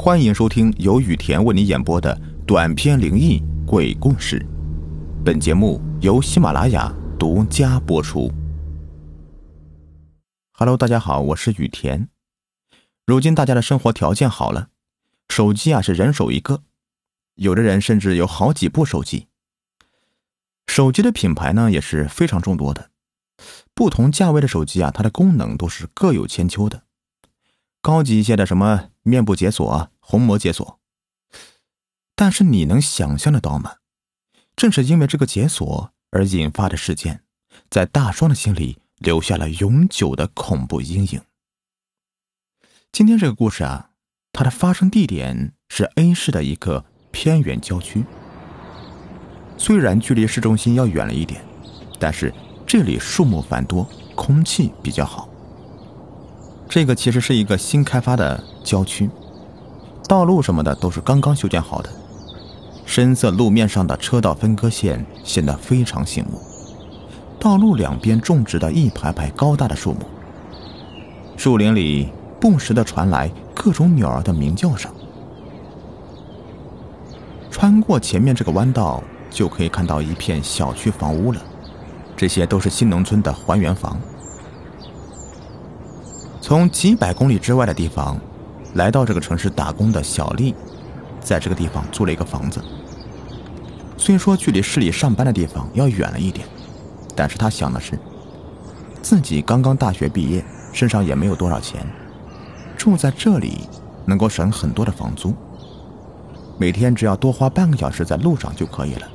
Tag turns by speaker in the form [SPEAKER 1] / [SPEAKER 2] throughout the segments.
[SPEAKER 1] 欢迎收听由雨田为你演播的短篇灵异鬼故事。本节目由喜马拉雅独家播出。Hello，大家好，我是雨田。如今大家的生活条件好了，手机啊是人手一个，有的人甚至有好几部手机。手机的品牌呢也是非常众多的，不同价位的手机啊，它的功能都是各有千秋的。高级一些的什么面部解锁、虹膜解锁，但是你能想象得到吗？正是因为这个解锁而引发的事件，在大双的心里留下了永久的恐怖阴影。今天这个故事啊，它的发生地点是 A 市的一个偏远郊区。虽然距离市中心要远了一点，但是这里树木繁多，空气比较好。这个其实是一个新开发的郊区，道路什么的都是刚刚修建好的。深色路面上的车道分割线显得非常醒目，道路两边种植的一排排高大的树木，树林里不时的传来各种鸟儿的鸣叫声。穿过前面这个弯道，就可以看到一片小区房屋了，这些都是新农村的还原房。从几百公里之外的地方，来到这个城市打工的小丽，在这个地方租了一个房子。虽说距离市里上班的地方要远了一点，但是她想的是，自己刚刚大学毕业，身上也没有多少钱，住在这里能够省很多的房租，每天只要多花半个小时在路上就可以了。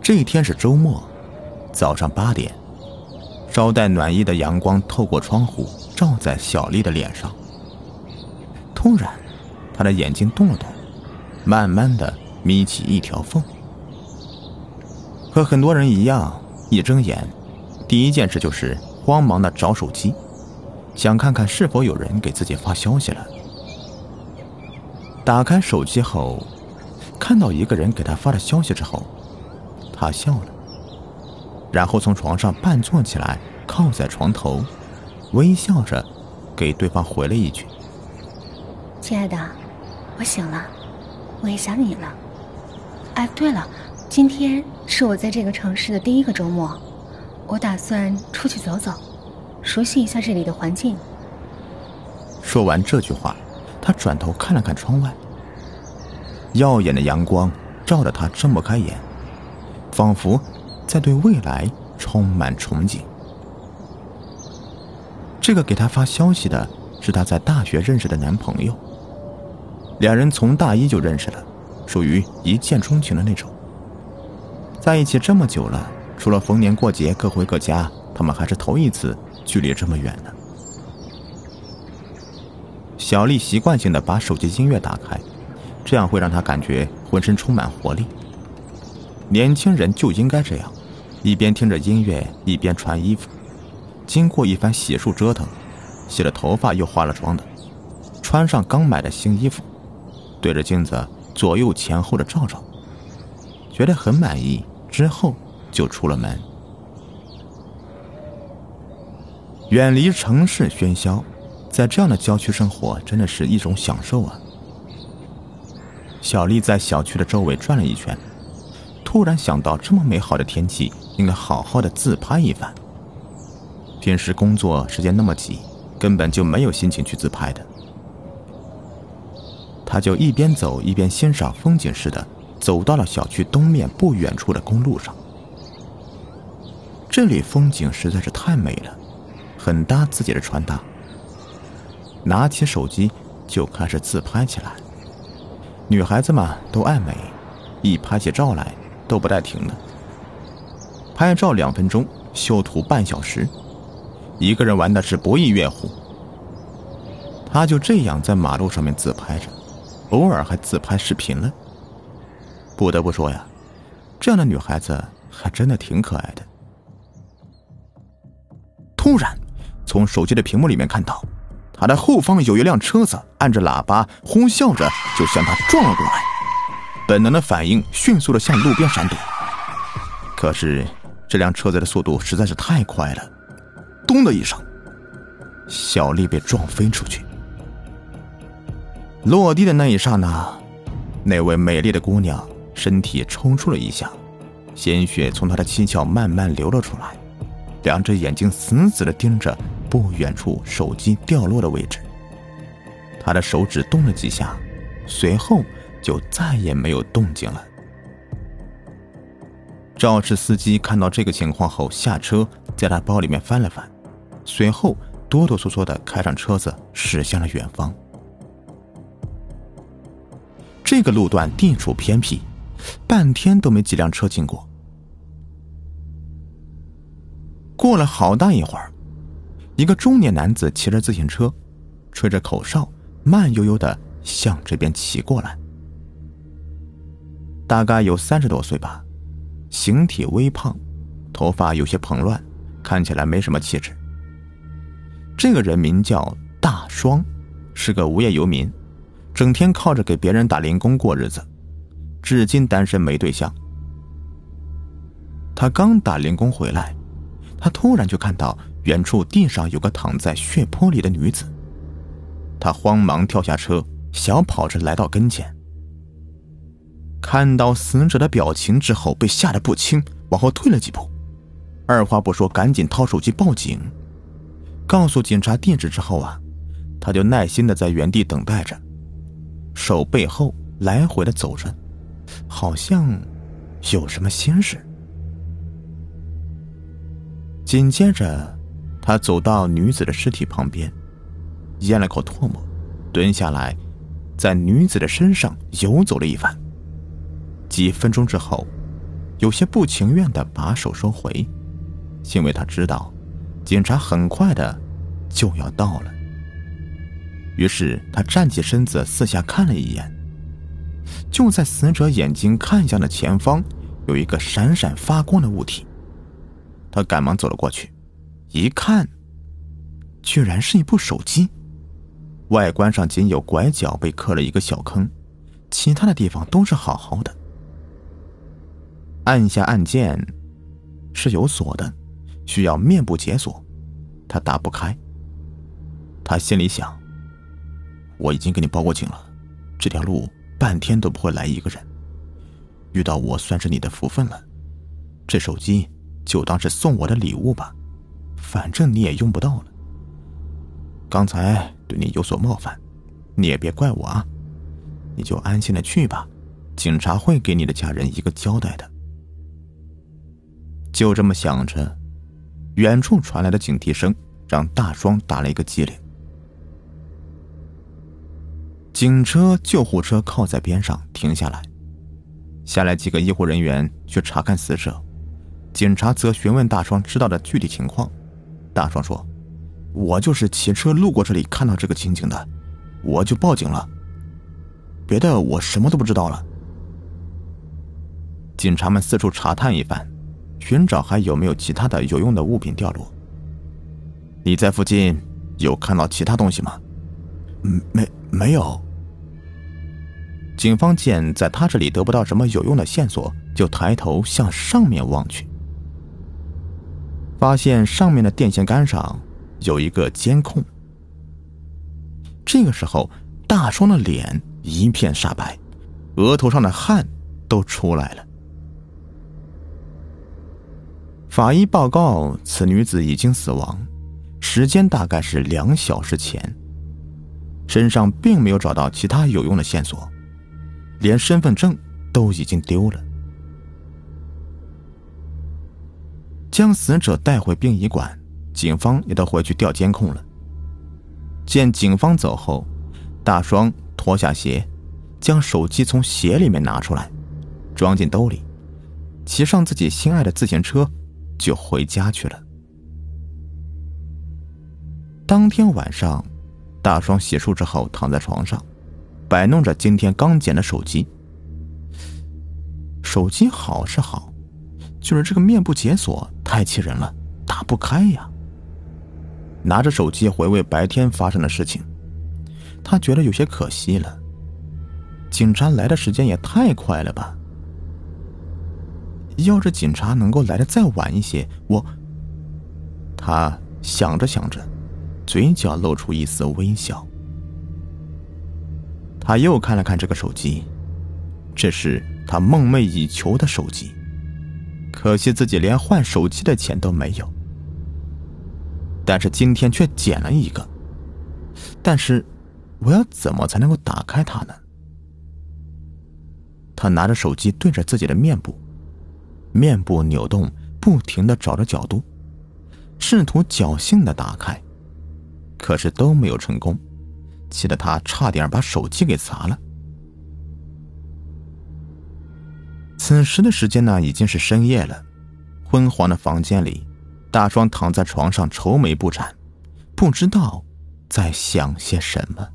[SPEAKER 1] 这一天是周末，早上八点。稍带暖意的阳光透过窗户照在小丽的脸上。突然，她的眼睛动了动，慢慢的眯起一条缝。和很多人一样，一睁眼，第一件事就是慌忙的找手机，想看看是否有人给自己发消息了。打开手机后，看到一个人给他发的消息之后，他笑了。然后从床上半坐起来，靠在床头，微笑着给对方回了一句：“
[SPEAKER 2] 亲爱的，我醒了，我也想你了。哎，对了，今天是我在这个城市的第一个周末，我打算出去走走，熟悉一下这里的环境。”
[SPEAKER 1] 说完这句话，他转头看了看窗外，耀眼的阳光照得他睁不开眼，仿佛……在对未来充满憧憬。这个给他发消息的是他在大学认识的男朋友，两人从大一就认识了，属于一见钟情的那种。在一起这么久了，除了逢年过节各回各家，他们还是头一次距离这么远呢。小丽习惯性的把手机音乐打开，这样会让她感觉浑身充满活力。年轻人就应该这样。一边听着音乐，一边穿衣服。经过一番洗漱折腾，洗了头发又化了妆的，穿上刚买的新衣服，对着镜子左右前后的照照，觉得很满意之后，就出了门。远离城市喧嚣，在这样的郊区生活，真的是一种享受啊！小丽在小区的周围转了一圈。突然想到，这么美好的天气，应该好好的自拍一番。平时工作时间那么挤，根本就没有心情去自拍的。他就一边走一边欣赏风景似的，走到了小区东面不远处的公路上。这里风景实在是太美了，很搭自己的穿搭。拿起手机就开始自拍起来。女孩子嘛，都爱美，一拍起照来。都不带停的，拍照两分钟，修图半小时，一个人玩的是不亦乐乎。他就这样在马路上面自拍着，偶尔还自拍视频了。不得不说呀，这样的女孩子还真的挺可爱的。突然，从手机的屏幕里面看到，他的后方有一辆车子按着喇叭呼啸着就向他撞了过来。本能的反应，迅速的向路边闪躲。可是，这辆车子的速度实在是太快了，咚的一声，小丽被撞飞出去，落地的那一刹那，那位美丽的姑娘身体抽搐了一下，鲜血从她的七窍慢慢流了出来，两只眼睛死死的盯着不远处手机掉落的位置。她的手指动了几下，随后就再也没有动静了。肇事司机看到这个情况后下车，在他包里面翻了翻，随后哆哆嗦嗦的开上车子，驶向了远方。这个路段地处偏僻，半天都没几辆车经过。过了好大一会儿，一个中年男子骑着自行车，吹着口哨，慢悠悠的向这边骑过来。大概有三十多岁吧，形体微胖，头发有些蓬乱，看起来没什么气质。这个人名叫大双，是个无业游民。整天靠着给别人打零工过日子，至今单身没对象。他刚打零工回来，他突然就看到远处地上有个躺在血泊里的女子。他慌忙跳下车，小跑着来到跟前，看到死者的表情之后，被吓得不轻，往后退了几步，二话不说，赶紧掏手机报警。告诉警察地址之后啊，他就耐心的在原地等待着。手背后来回的走着，好像有什么心事。紧接着，他走到女子的尸体旁边，咽了口唾沫，蹲下来，在女子的身上游走了一番。几分钟之后，有些不情愿的把手收回，因为他知道，警察很快的就要到了。于是他站起身子，四下看了一眼。就在死者眼睛看向的前方，有一个闪闪发光的物体。他赶忙走了过去，一看，居然是一部手机。外观上仅有拐角被刻了一个小坑，其他的地方都是好好的。按下按键，是有锁的，需要面部解锁，他打不开。他心里想。我已经给你报过警了，这条路半天都不会来一个人。遇到我算是你的福分了，这手机就当是送我的礼物吧，反正你也用不到了。刚才对你有所冒犯，你也别怪我啊，你就安心的去吧，警察会给你的家人一个交代的。就这么想着，远处传来的警笛声让大双打了一个激灵。警车、救护车靠在边上停下来，下来几个医护人员去查看死者。警察则询问大双知道的具体情况。大双说：“我就是骑车路过这里看到这个情景的，我就报警了。别的我什么都不知道了。”警察们四处查探一番，寻找还有没有其他的有用的物品掉落。你在附近有看到其他东西吗？没。没有。警方见在他这里得不到什么有用的线索，就抬头向上面望去，发现上面的电线杆上有一个监控。这个时候，大双的脸一片煞白，额头上的汗都出来了。法医报告，此女子已经死亡，时间大概是两小时前。身上并没有找到其他有用的线索，连身份证都已经丢了。将死者带回殡仪馆，警方也都回去调监控了。见警方走后，大双脱下鞋，将手机从鞋里面拿出来，装进兜里，骑上自己心爱的自行车，就回家去了。当天晚上。大双洗漱之后，躺在床上，摆弄着今天刚捡的手机。手机好是好，就是这个面部解锁太气人了，打不开呀。拿着手机回味白天发生的事情，他觉得有些可惜了。警察来的时间也太快了吧？要是警察能够来的再晚一些，我……他想着想着。嘴角露出一丝微笑。他又看了看这个手机，这是他梦寐以求的手机，可惜自己连换手机的钱都没有。但是今天却捡了一个，但是我要怎么才能够打开它呢？他拿着手机对着自己的面部，面部扭动，不停的找着角度，试图侥幸的打开，可是都没有成功。气得他差点把手机给砸了。此时的时间呢，已经是深夜了。昏黄的房间里，大双躺在床上愁眉不展，不知道在想些什么。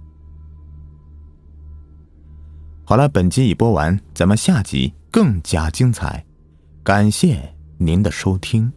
[SPEAKER 1] 好了，本集已播完，咱们下集更加精彩。感谢您的收听。